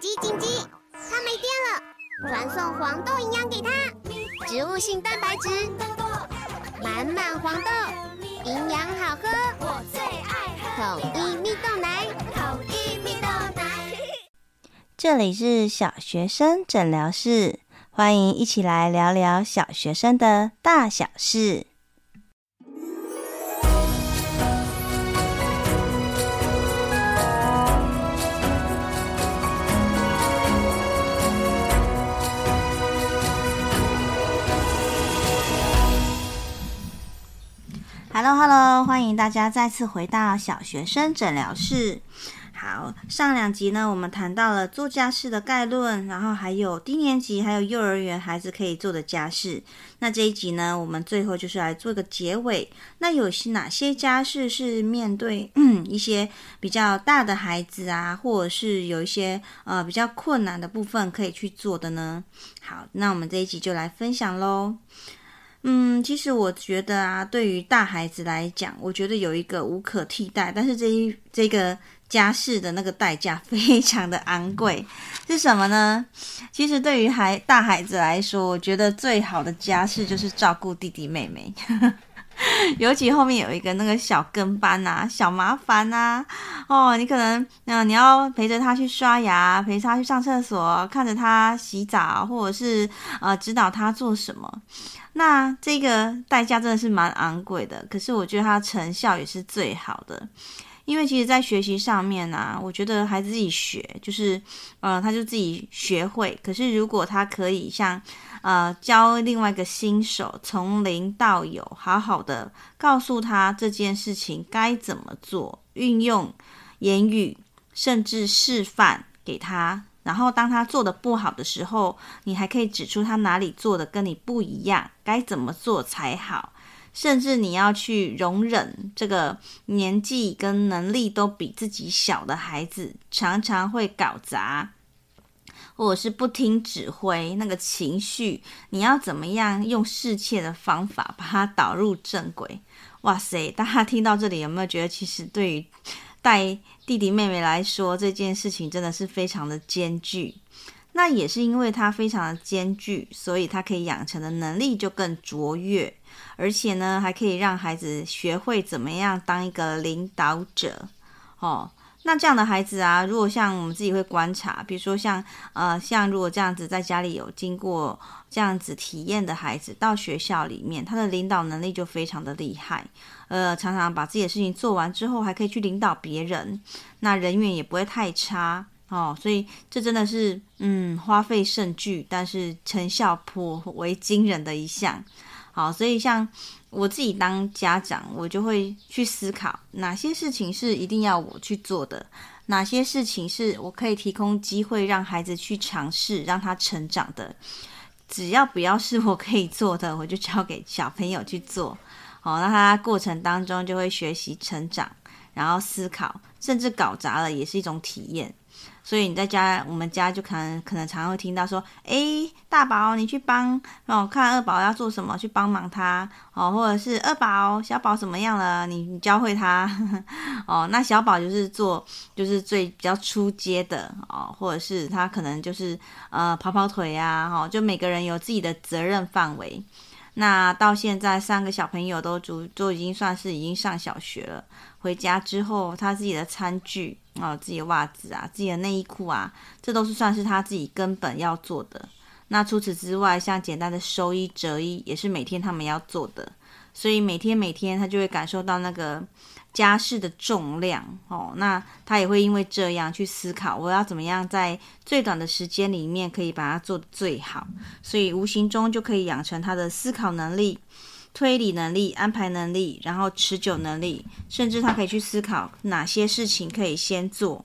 紧急紧急！它没电了，传送黄豆营养给它，植物性蛋白质，满满黄豆，营养好喝，我最爱喝统一蜜豆奶，统一蜜豆奶。这里是小学生诊疗室，欢迎一起来聊聊小学生的大小事。大家再次回到小学生诊疗室。好，上两集呢，我们谈到了做家事的概论，然后还有低年级还有幼儿园孩子可以做的家事。那这一集呢，我们最后就是来做个结尾。那有些哪些家事是面对 一些比较大的孩子啊，或者是有一些呃比较困难的部分可以去做的呢？好，那我们这一集就来分享喽。嗯，其实我觉得啊，对于大孩子来讲，我觉得有一个无可替代，但是这一这个家事的那个代价非常的昂贵，是什么呢？其实对于孩大孩子来说，我觉得最好的家事就是照顾弟弟妹妹，尤其后面有一个那个小跟班啊，小麻烦啊，哦，你可能嗯、你要陪着他去刷牙，陪他去上厕所，看着他洗澡，或者是呃指导他做什么。那这个代价真的是蛮昂贵的，可是我觉得它成效也是最好的，因为其实，在学习上面呢、我觉得孩子自己学，就是，呃，他就自己学会。可是如果他可以像，呃，教另外一个新手从零到有，好好的告诉他这件事情该怎么做，运用言语，甚至示范给他。然后，当他做的不好的时候，你还可以指出他哪里做的跟你不一样，该怎么做才好。甚至你要去容忍这个年纪跟能力都比自己小的孩子，常常会搞砸，或者是不听指挥，那个情绪，你要怎么样用适切的方法把它导入正轨？哇塞！大家听到这里有没有觉得，其实对于带弟弟妹妹来说，这件事情真的是非常的艰巨。那也是因为他非常的艰巨，所以他可以养成的能力就更卓越，而且呢，还可以让孩子学会怎么样当一个领导者。哦，那这样的孩子啊，如果像我们自己会观察，比如说像呃，像如果这样子在家里有经过这样子体验的孩子，到学校里面，他的领导能力就非常的厉害。呃，常常把自己的事情做完之后，还可以去领导别人，那人缘也不会太差哦。所以这真的是，嗯，花费甚巨，但是成效颇为惊人的一项。好，所以像我自己当家长，我就会去思考哪些事情是一定要我去做的，哪些事情是我可以提供机会让孩子去尝试，让他成长的。只要不要是我可以做的，我就交给小朋友去做。好，那他过程当中就会学习成长，然后思考，甚至搞砸了也是一种体验。所以你在家，我们家就可能可能常会听到说：“诶，大宝，你去帮哦，看二宝要做什么，去帮忙他哦，或者是二宝、小宝怎么样了，你你教会他 哦。那小宝就是做就是最比较初阶的哦，或者是他可能就是呃跑跑腿呀，哈，就每个人有自己的责任范围。”那到现在，三个小朋友都足都已经算是已经上小学了。回家之后，他自己的餐具啊、哦，自己的袜子啊，自己的内衣裤啊，这都是算是他自己根本要做的。那除此之外，像简单的收衣、折衣，也是每天他们要做的。所以每天每天，他就会感受到那个。家事的重量哦，那他也会因为这样去思考，我要怎么样在最短的时间里面可以把它做得最好，所以无形中就可以养成他的思考能力、推理能力、安排能力，然后持久能力，甚至他可以去思考哪些事情可以先做。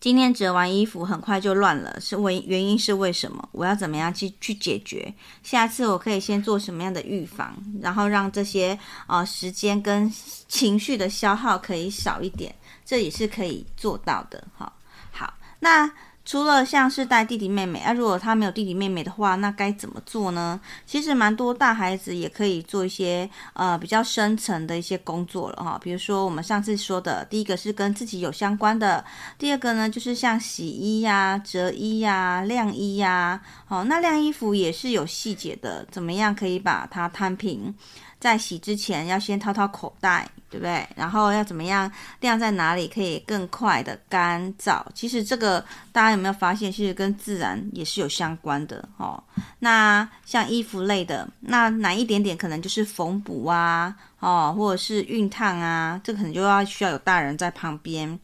今天折完衣服很快就乱了，是为原因是为什么？我要怎么样去去解决？下次我可以先做什么样的预防，然后让这些呃时间跟情绪的消耗可以少一点，这也是可以做到的。哈，好，那除了像是带弟弟妹妹，啊，如果他没有弟弟妹妹的话，那该怎么做呢？其实蛮多大孩子也可以做一些呃比较深层的一些工作了哈。比如说我们上次说的，第一个是跟自己有相关的，第二个呢就是像洗衣呀、折衣呀、晾衣呀。好，那晾衣服也是有细节的，怎么样可以把它摊平？在洗之前要先掏掏口袋，对不对？然后要怎么样晾在哪里可以更快的干燥？其实这个大家有没有发现，其实跟自然也是有相关的哦。那像衣服类的，那难一点点可能就是缝补啊，哦，或者是熨烫啊，这可能就要需要有大人在旁边。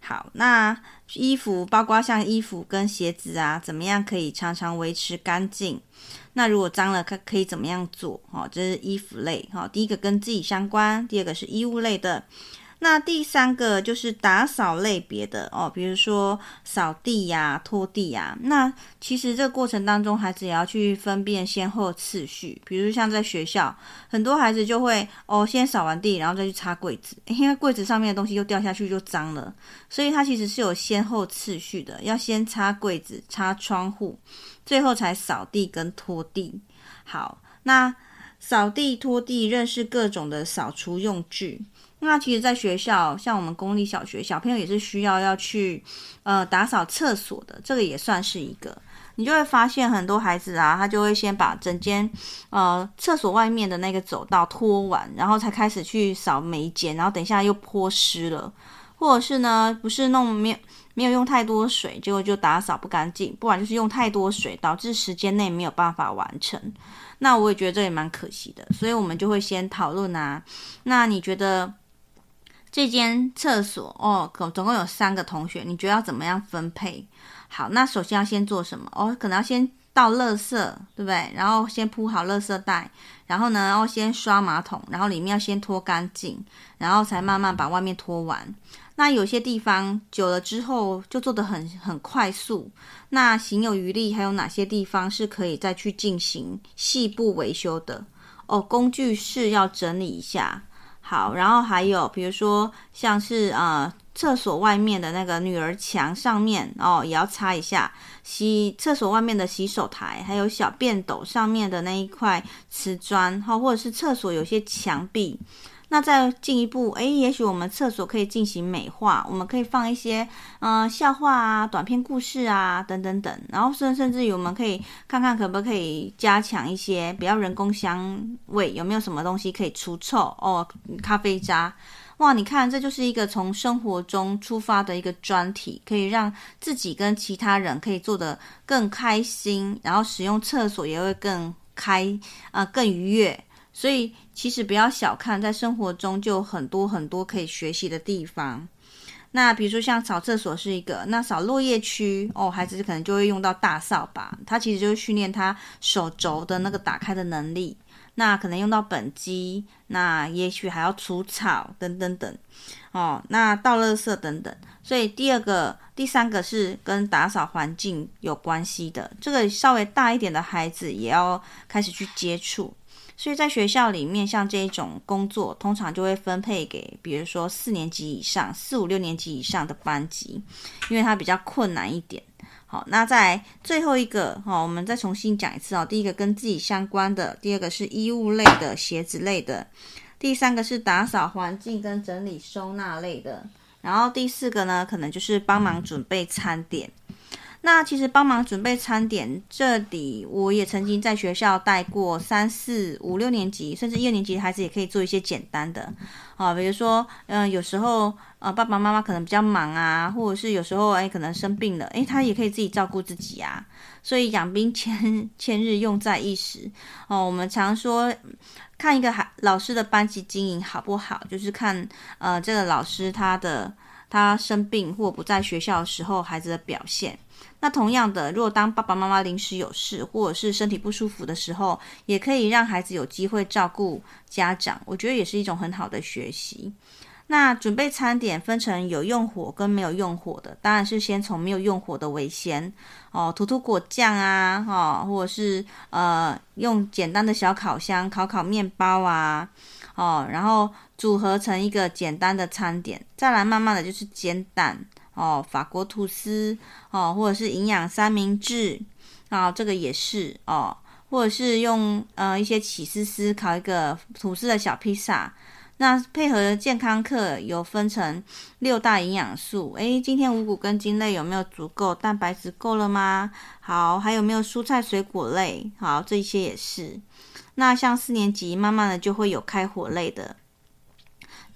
好，那衣服包括像衣服跟鞋子啊，怎么样可以常常维持干净？那如果脏了，可可以怎么样做？哦，这是衣服类。哈，第一个跟自己相关，第二个是衣物类的。那第三个就是打扫类别的哦，比如说扫地呀、拖地呀。那其实这个过程当中，孩子也要去分辨先后次序。比如像在学校，很多孩子就会哦，先扫完地，然后再去擦柜子，因为柜子上面的东西又掉下去就脏了。所以它其实是有先后次序的，要先擦柜子、擦窗户。最后才扫地跟拖地。好，那扫地、拖地，认识各种的扫除用具。那其实，在学校，像我们公立小学，小朋友也是需要要去呃打扫厕所的，这个也算是一个。你就会发现很多孩子啊，他就会先把整间呃厕所外面的那个走道拖完，然后才开始去扫每一间，然后等一下又泼湿了，或者是呢，不是弄没有。没有用太多水，结果就打扫不干净；不然就是用太多水，导致时间内没有办法完成。那我也觉得这也蛮可惜的，所以我们就会先讨论啊。那你觉得这间厕所哦，总共有三个同学，你觉得要怎么样分配？好，那首先要先做什么？哦，可能要先倒垃圾，对不对？然后先铺好垃圾袋，然后呢，要先刷马桶，然后里面要先拖干净，然后才慢慢把外面拖完。那有些地方久了之后就做得很很快速，那行有余力，还有哪些地方是可以再去进行细部维修的？哦，工具室要整理一下。好，然后还有比如说像是呃厕所外面的那个女儿墙上面哦，也要擦一下。洗厕所外面的洗手台，还有小便斗上面的那一块瓷砖，哈，或者是厕所有些墙壁。那再进一步，诶，也许我们厕所可以进行美化，我们可以放一些，嗯、呃，笑话啊、短篇故事啊，等等等。然后甚甚至于，我们可以看看可不可以加强一些比较人工香味，有没有什么东西可以除臭哦？咖啡渣，哇，你看，这就是一个从生活中出发的一个专题，可以让自己跟其他人可以做得更开心，然后使用厕所也会更开，啊、呃，更愉悦。所以其实不要小看，在生活中就很多很多可以学习的地方。那比如说像扫厕所是一个，那扫落叶区哦，孩子可能就会用到大扫把，它其实就是训练他手肘的那个打开的能力。那可能用到畚箕，那也许还要除草等等等哦，那倒垃圾等等。所以第二个、第三个是跟打扫环境有关系的，这个稍微大一点的孩子也要开始去接触。所以在学校里面，像这一种工作，通常就会分配给，比如说四年级以上、四五六年级以上的班级，因为它比较困难一点。好，那在最后一个，哈，我们再重新讲一次哦。第一个跟自己相关的，第二个是衣物类的、鞋子类的，第三个是打扫环境跟整理收纳类的，然后第四个呢，可能就是帮忙准备餐点。那其实帮忙准备餐点，这里我也曾经在学校带过三四五六年级，甚至一二年级的孩子也可以做一些简单的啊，比如说，嗯、有时候呃爸爸妈妈可能比较忙啊，或者是有时候哎可能生病了，诶，他也可以自己照顾自己啊。所以养兵千千日，用在一时哦。我们常说，看一个孩老师的班级经营好不好，就是看呃这个老师他的他生病或不在学校时候，孩子的表现。那同样的，如果当爸爸妈妈临时有事，或者是身体不舒服的时候，也可以让孩子有机会照顾家长，我觉得也是一种很好的学习。那准备餐点分成有用火跟没有用火的，当然是先从没有用火的为先哦，涂涂果酱啊，哦，或者是呃用简单的小烤箱烤烤面包啊，哦，然后组合成一个简单的餐点，再来慢慢的就是煎蛋。哦，法国吐司哦，或者是营养三明治啊，这个也是哦，或者是用呃一些起司丝烤一个吐司的小披萨。那配合健康课有分成六大营养素，诶，今天五谷根茎类有没有足够？蛋白质够了吗？好，还有没有蔬菜水果类？好，这些也是。那像四年级，慢慢的就会有开火类的。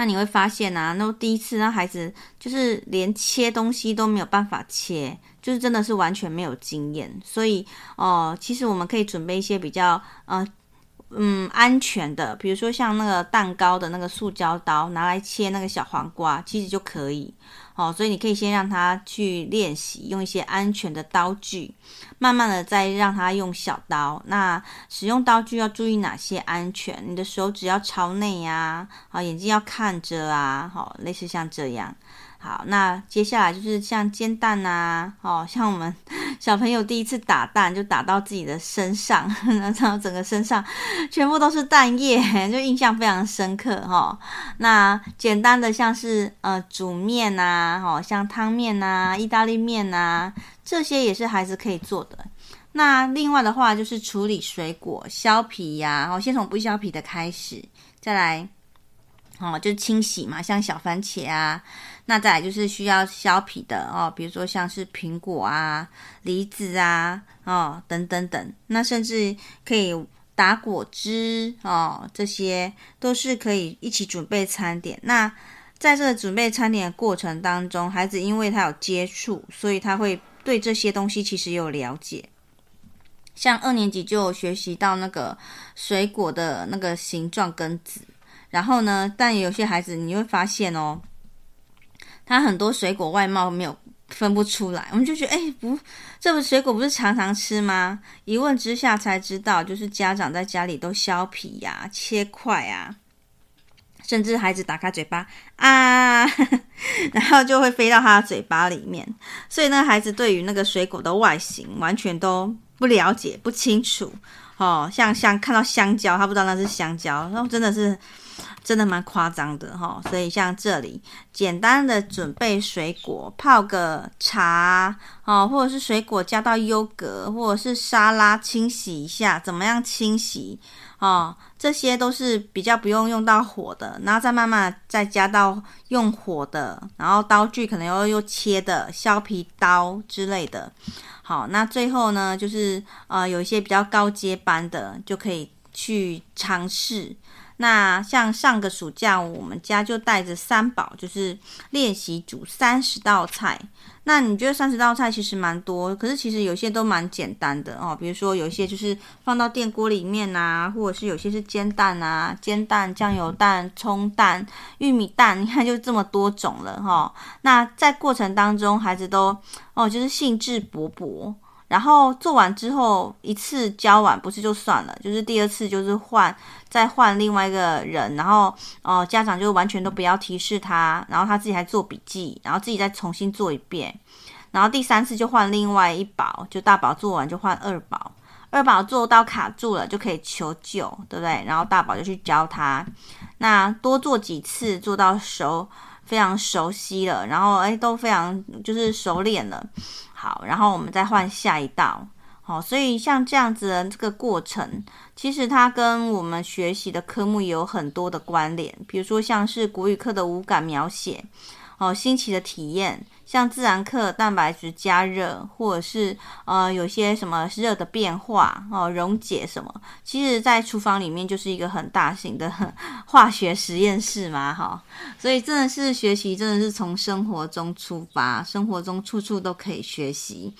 那你会发现啊，那第一次让孩子就是连切东西都没有办法切，就是真的是完全没有经验。所以哦，其实我们可以准备一些比较呃。嗯，安全的，比如说像那个蛋糕的那个塑胶刀，拿来切那个小黄瓜，其实就可以。哦，所以你可以先让他去练习用一些安全的刀具，慢慢的再让他用小刀。那使用刀具要注意哪些安全？你的手指要朝内呀，啊，眼睛要看着啊，好，类似像这样。好，那接下来就是像煎蛋呐、啊，哦，像我们 小朋友第一次打蛋就打到自己的身上，然后整个身上全部都是蛋液，就印象非常深刻哈、哦。那简单的像是呃煮面呐、哦，像汤面呐、意大利面呐、这些也是孩子可以做的。那另外的话就是处理水果、削皮呀、啊，哦，先从不削皮的开始，再来。哦，就清洗嘛，像小番茄啊，那再来就是需要削皮的哦，比如说像是苹果啊、梨子啊，哦，等等等，那甚至可以打果汁哦，这些都是可以一起准备餐点。那在这个准备餐点的过程当中，孩子因为他有接触，所以他会对这些东西其实有了解。像二年级就有学习到那个水果的那个形状跟籽。然后呢，但有些孩子你会发现哦，他很多水果外貌没有分不出来，我们就觉得哎，不，这个水果不是常常吃吗？一问之下才知道，就是家长在家里都削皮呀、切块啊，甚至孩子打开嘴巴啊，然后就会飞到他的嘴巴里面，所以那个孩子对于那个水果的外形完全都不了解、不清楚哦。像像看到香蕉，他不知道那是香蕉，然后真的是。真的蛮夸张的哈，所以像这里简单的准备水果，泡个茶哦，或者是水果加到优格，或者是沙拉清洗一下，怎么样清洗哦？这些都是比较不用用到火的，然后再慢慢再加到用火的，然后刀具可能要用切的削皮刀之类的。好，那最后呢，就是呃有一些比较高阶班的就可以去尝试。那像上个暑假，我们家就带着三宝，就是练习煮三十道菜。那你觉得三十道菜其实蛮多，可是其实有些都蛮简单的哦。比如说有一些就是放到电锅里面啊，或者是有些是煎蛋啊，煎蛋、酱油蛋、葱蛋、玉米蛋，你看就这么多种了哈、哦。那在过程当中，孩子都哦就是兴致勃勃。然后做完之后，一次教完不是就算了，就是第二次就是换，再换另外一个人，然后哦、呃，家长就完全都不要提示他，然后他自己还做笔记，然后自己再重新做一遍，然后第三次就换另外一宝，就大宝做完就换二宝，二宝做到卡住了就可以求救，对不对？然后大宝就去教他，那多做几次，做到熟，非常熟悉了，然后诶都非常就是熟练了。好，然后我们再换下一道。好，所以像这样子的这个过程，其实它跟我们学习的科目有很多的关联。比如说，像是国语课的五感描写，哦，新奇的体验。像自然课蛋白质加热，或者是呃有些什么热的变化哦，溶解什么，其实在厨房里面就是一个很大型的 化学实验室嘛，哈、所以真的是学习真的是从生活中出发，生活中处处都可以学习，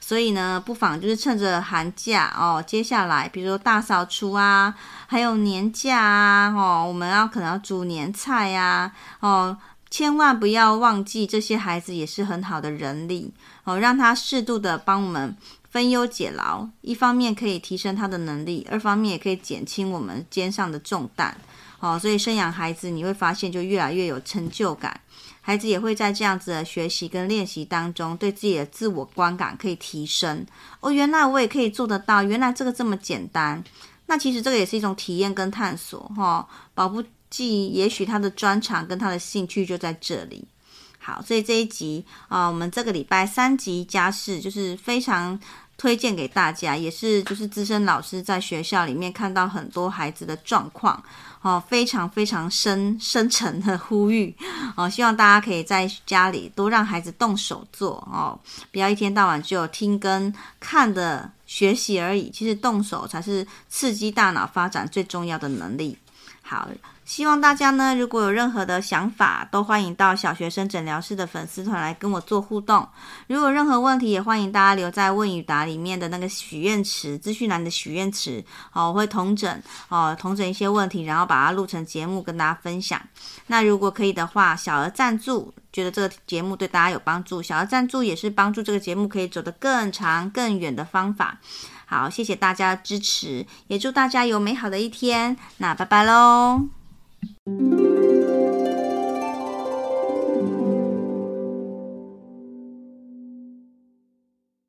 所以呢，不妨就是趁着寒假哦，接下来比如说大扫除啊，还有年假啊，哦，我们要可能要煮年菜呀、啊，哦。千万不要忘记，这些孩子也是很好的人力哦，让他适度的帮我们分忧解劳，一方面可以提升他的能力，二方面也可以减轻我们肩上的重担哦。所以生养孩子，你会发现就越来越有成就感，孩子也会在这样子的学习跟练习当中，对自己的自我观感可以提升哦。原来我也可以做得到，原来这个这么简单，那其实这个也是一种体验跟探索哈，宝宝。即也许他的专长跟他的兴趣就在这里。好，所以这一集啊、我们这个礼拜三集家事就是非常推荐给大家，也是就是资深老师在学校里面看到很多孩子的状况。哦，非常非常深深沉的呼吁哦，希望大家可以在家里多让孩子动手做哦，不要一天到晚只有听跟看的学习而已。其实动手才是刺激大脑发展最重要的能力。好。希望大家呢，如果有任何的想法，都欢迎到小学生诊疗室的粉丝团来跟我做互动。如果有任何问题，也欢迎大家留在问与答里面的那个许愿池，资讯栏的许愿池。哦，我会同整哦，同整一些问题，然后把它录成节目跟大家分享。那如果可以的话，小额赞助，觉得这个节目对大家有帮助，小额赞助也是帮助这个节目可以走得更长更远的方法。好，谢谢大家的支持，也祝大家有美好的一天。那拜拜喽。Thank you.